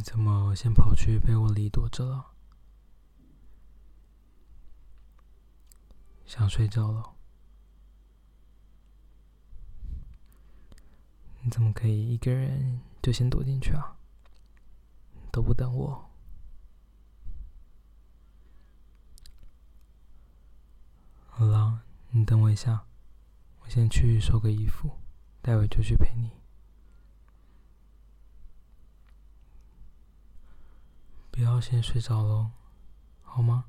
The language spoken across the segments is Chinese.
你怎么先跑去被窝里躲着了？想睡觉了？你怎么可以一个人就先躲进去啊？都不等我？好了，你等我一下，我先去收个衣服，待会就去陪你。不要先睡着喽，好吗？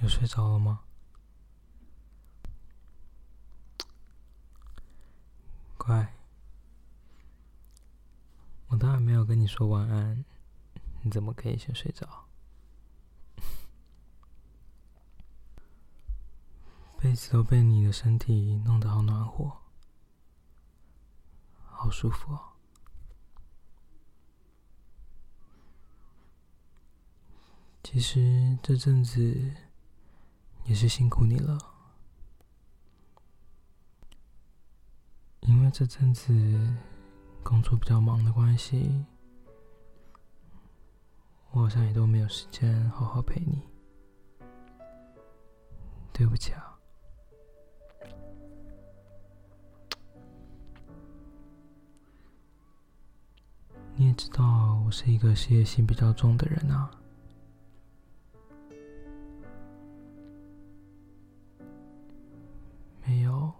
有睡着了吗？乖，我当然没有跟你说晚安，你怎么可以先睡着？被子都被你的身体弄得好暖和，好舒服哦。其实这阵子也是辛苦你了，因为这阵子工作比较忙的关系，我好像也都没有时间好好陪你，对不起啊。你也知道，我是一个事业心比较重的人啊。没有，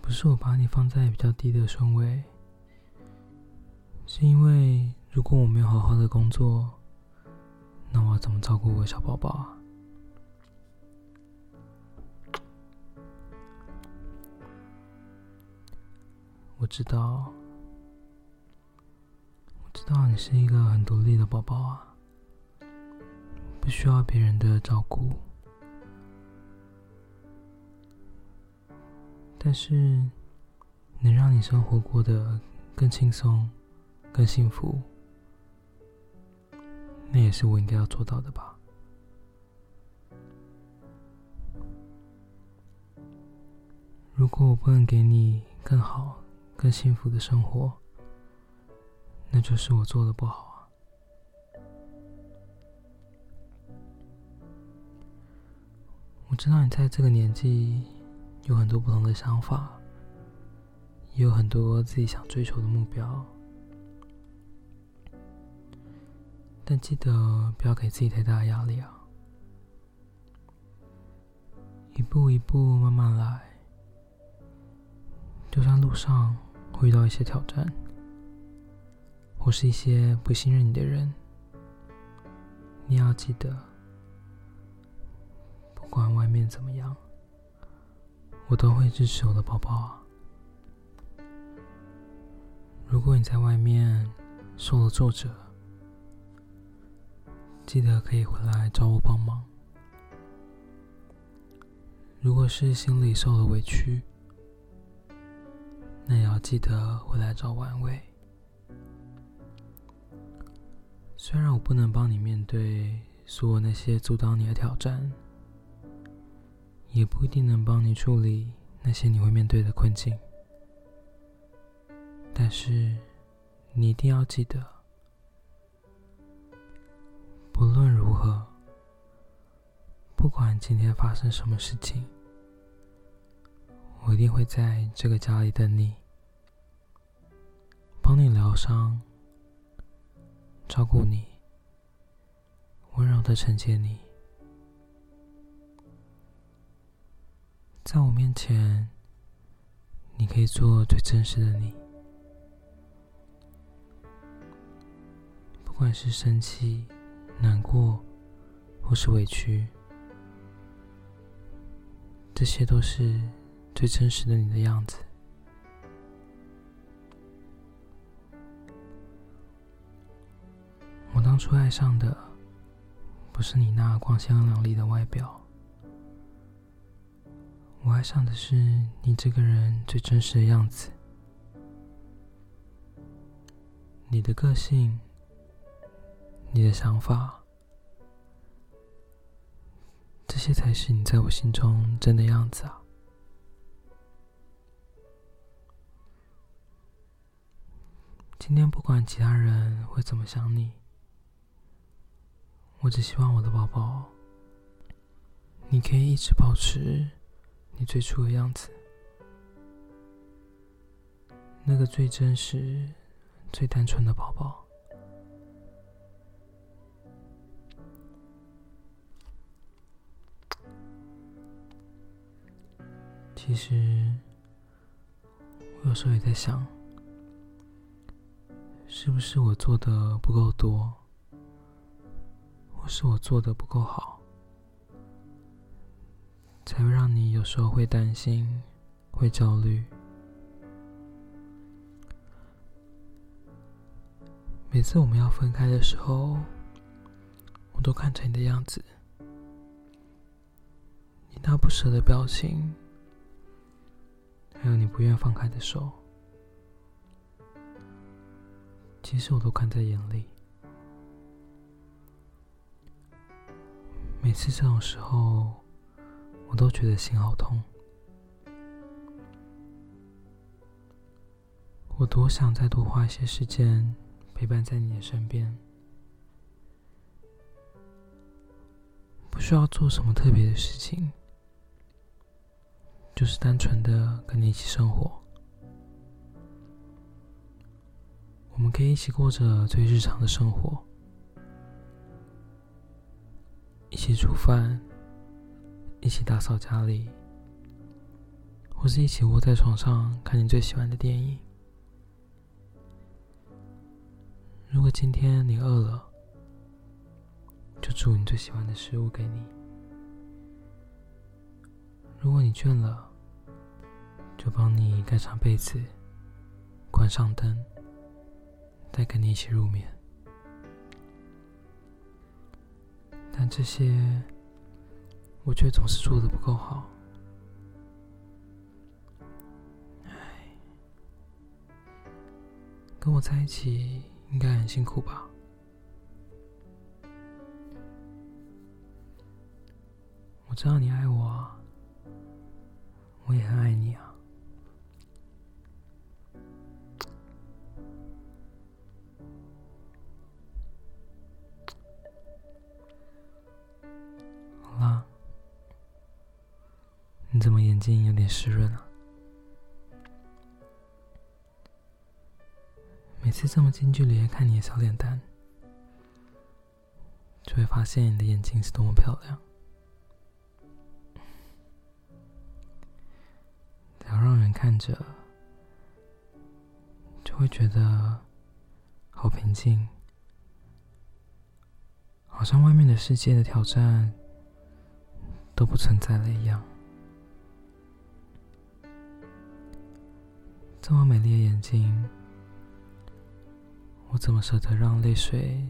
不是我把你放在比较低的顺位，是因为如果我没有好好的工作，那我要怎么照顾我的小宝宝啊？我知道。知道你是一个很独立的宝宝啊，不需要别人的照顾。但是，能让你生活过得更轻松、更幸福，那也是我应该要做到的吧。如果我不能给你更好、更幸福的生活，那就是我做的不好啊。我知道你在这个年纪有很多不同的想法，也有很多自己想追求的目标，但记得不要给自己太大压力啊。一步一步慢慢来，就算路上会遇到一些挑战。或是一些不信任你的人，你要记得，不管外面怎么样，我都会支持我的宝宝啊。如果你在外面受了挫折，记得可以回来找我帮忙。如果是心里受了委屈，那也要记得回来找我安慰。虽然我不能帮你面对所有那些阻挡你的挑战，也不一定能帮你处理那些你会面对的困境，但是你一定要记得，不论如何，不管今天发生什么事情，我一定会在这个家里等你，帮你疗伤。照顾你，温柔的承接你，在我面前，你可以做最真实的你。不管是生气、难过，或是委屈，这些都是最真实的你的样子。当初爱上的不是你那光鲜亮丽的外表，我爱上的是你这个人最真实的样子。你的个性，你的想法，这些才是你在我心中真的样子啊！今天不管其他人会怎么想你，我只希望我的宝宝，你可以一直保持你最初的样子，那个最真实、最单纯的宝宝。其实，我有时候也在想。是不是我做的不够多，或是我做的不够好，才会让你有时候会担心、会焦虑？每次我们要分开的时候，我都看着你的样子，你那不舍的表情，还有你不愿放开的手。其实我都看在眼里，每次这种时候，我都觉得心好痛。我多想再多花一些时间陪伴在你的身边，不需要做什么特别的事情，就是单纯的跟你一起生活。我们可以一起过着最日常的生活，一起煮饭，一起打扫家里，或是一起窝在床上看你最喜欢的电影。如果今天你饿了，就煮你最喜欢的食物给你；如果你倦了，就帮你盖上被子，关上灯。再跟你一起入眠，但这些我却总是做的不够好。唉，跟我在一起应该很辛苦吧？我知道你爱我，我也很爱你啊。你怎么眼睛有点湿润啊？每次这么近距离看你的小脸蛋，就会发现你的眼睛是多么漂亮。只要让人看着，就会觉得好平静，好像外面的世界的挑战都不存在了一样。这么美丽的眼睛，我怎么舍得让泪水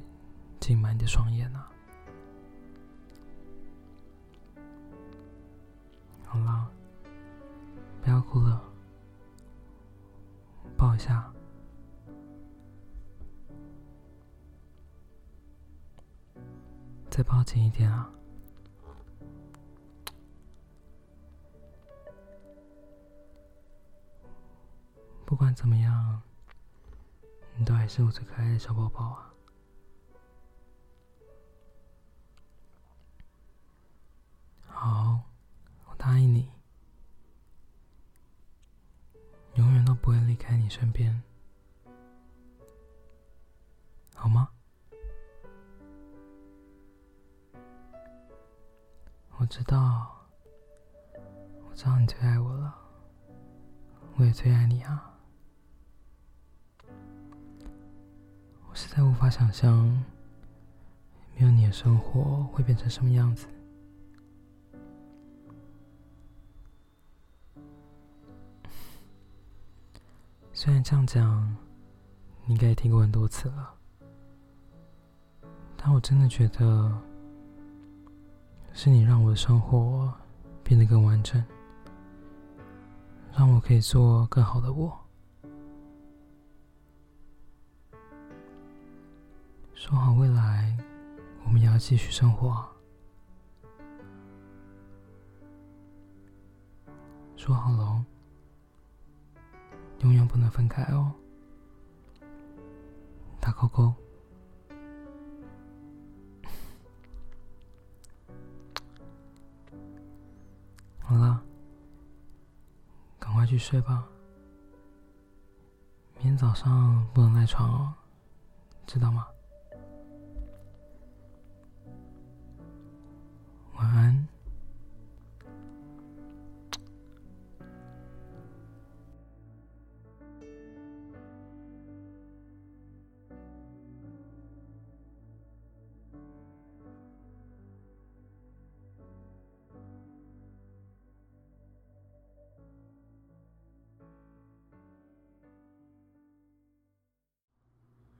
浸满你的双眼呢？好了，不要哭了，抱一下，再抱紧一点啊！不管怎么样，你都还是我最可爱的小宝宝啊！好，我答应你，永远都不会离开你身边，好吗？我知道，我知道你最爱我了，我也最爱你啊！在无法想象，没有你的生活会变成什么样子。虽然这样讲，你应该也听过很多次了，但我真的觉得，是你让我的生活变得更完整，让我可以做更好的我。说好未来，我们也要继续生活。说好了，永远不能分开哦。打勾勾。好了，赶快去睡吧。明天早上不能赖床哦，知道吗？